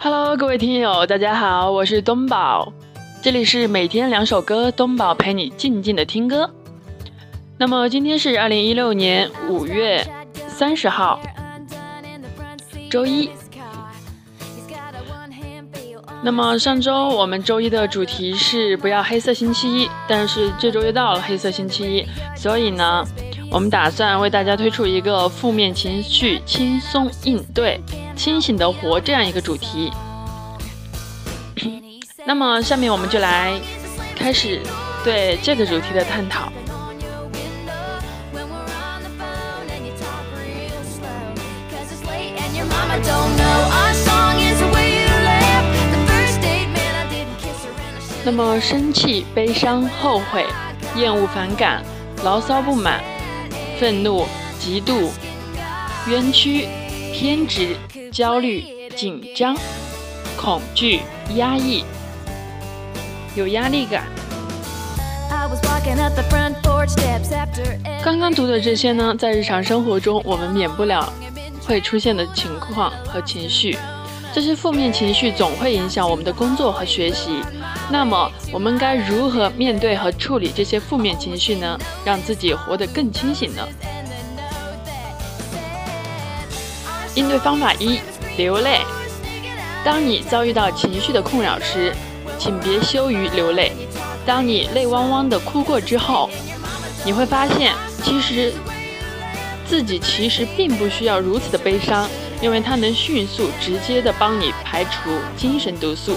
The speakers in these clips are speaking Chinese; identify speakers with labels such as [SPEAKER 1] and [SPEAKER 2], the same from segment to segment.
[SPEAKER 1] Hello，各位听友，大家好，我是东宝，这里是每天两首歌，东宝陪你静静的听歌。那么今天是二零一六年五月三十号，周一。那么上周我们周一的主题是不要黑色星期一，但是这周又到了黑色星期一，所以呢，我们打算为大家推出一个负面情绪轻松应对。清醒的活这样一个主题，那么下面我们就来开始对这个主题的探讨。那么生气、悲伤、后悔、厌恶、反感、牢骚、不满、愤怒、嫉妒、冤屈、偏执。焦虑、紧张、恐惧、压抑，有压力感。刚刚读的这些呢，在日常生活中我们免不了会出现的情况和情绪。这些负面情绪总会影响我们的工作和学习。那么，我们该如何面对和处理这些负面情绪呢？让自己活得更清醒呢？应对方法一：流泪。当你遭遇到情绪的困扰时，请别羞于流泪。当你泪汪汪的哭过之后，你会发现，其实自己其实并不需要如此的悲伤，因为它能迅速、直接的帮你排除精神毒素。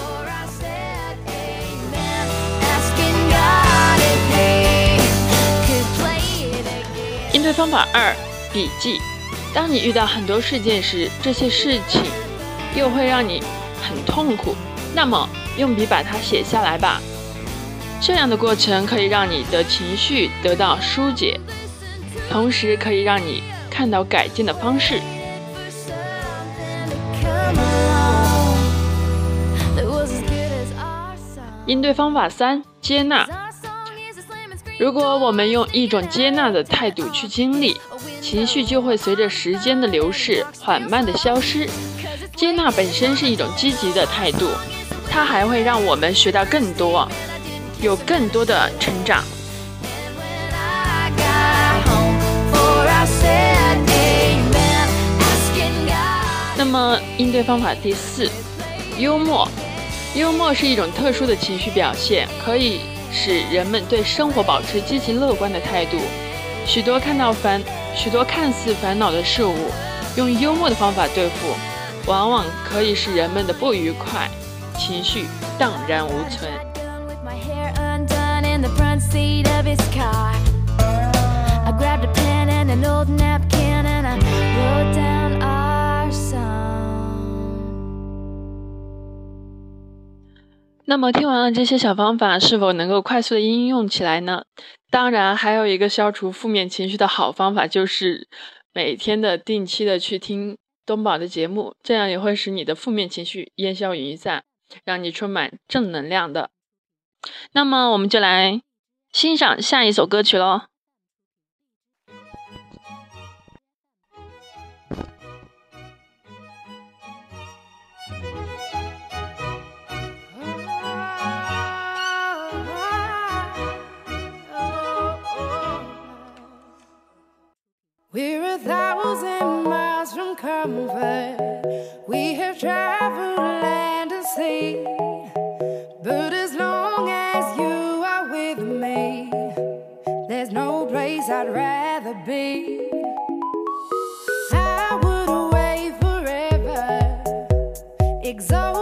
[SPEAKER 1] 应对方法二：笔记。当你遇到很多事件时，这些事情又会让你很痛苦，那么用笔把它写下来吧。这样的过程可以让你的情绪得到疏解，同时可以让你看到改进的方式。应对方法三：接纳。如果我们用一种接纳的态度去经历。情绪就会随着时间的流逝缓慢的消失。接纳本身是一种积极的态度，它还会让我们学到更多，有更多的成长。那么应对方法第四，幽默。幽默是一种特殊的情绪表现，可以使人们对生活保持积极乐观的态度。许多看到烦。许多看似烦恼的事物，用幽默的方法对付，往往可以使人们的不愉快情绪荡然无存。那么听完了这些小方法，是否能够快速的应用起来呢？当然，还有一个消除负面情绪的好方法，就是每天的定期的去听东宝的节目，这样也会使你的负面情绪烟消云散，让你充满正能量的。那么，我们就来欣赏下一首歌曲喽。We have traveled land and sea. But as long as you are with me, there's no place I'd rather be. I would away forever, exalted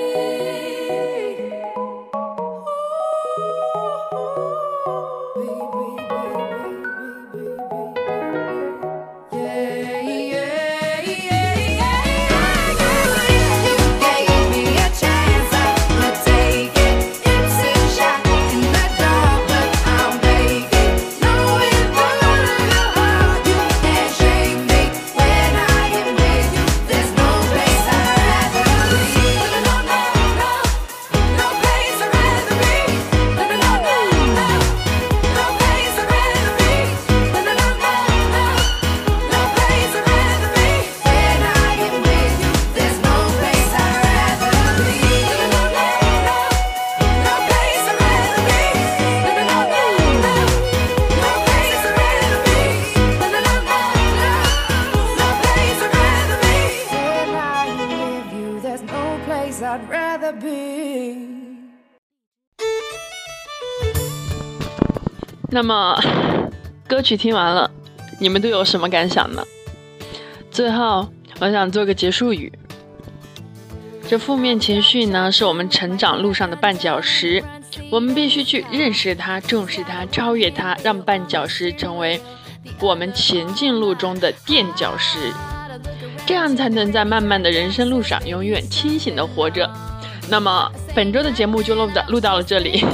[SPEAKER 1] 那么，歌曲听完了，你们都有什么感想呢？最后，我想做个结束语。这负面情绪呢，是我们成长路上的绊脚石，我们必须去认识它、重视它、超越它，让绊脚石成为我们前进路中的垫脚石，这样才能在漫漫的人生路上永远清醒的活着。那么，本周的节目就录到录到了这里。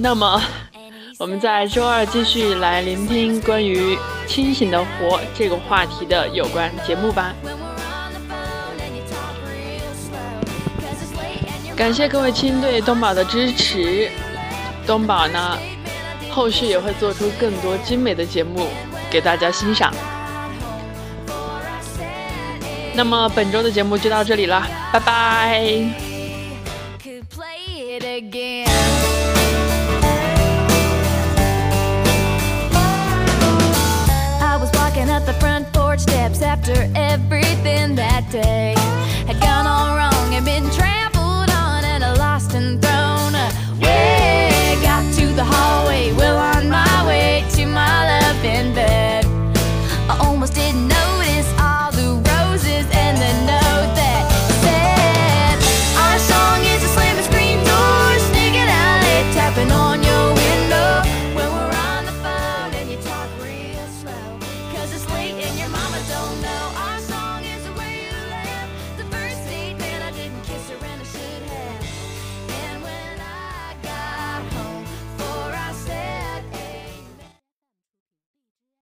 [SPEAKER 1] 那么，我们在周二继续来聆听关于“清醒的活”这个话题的有关节目吧。感谢各位亲对东宝的支持，东宝呢，后续也会做出更多精美的节目给大家欣赏。那么本周的节目就到这里了，拜拜。
[SPEAKER 2] after everything that day.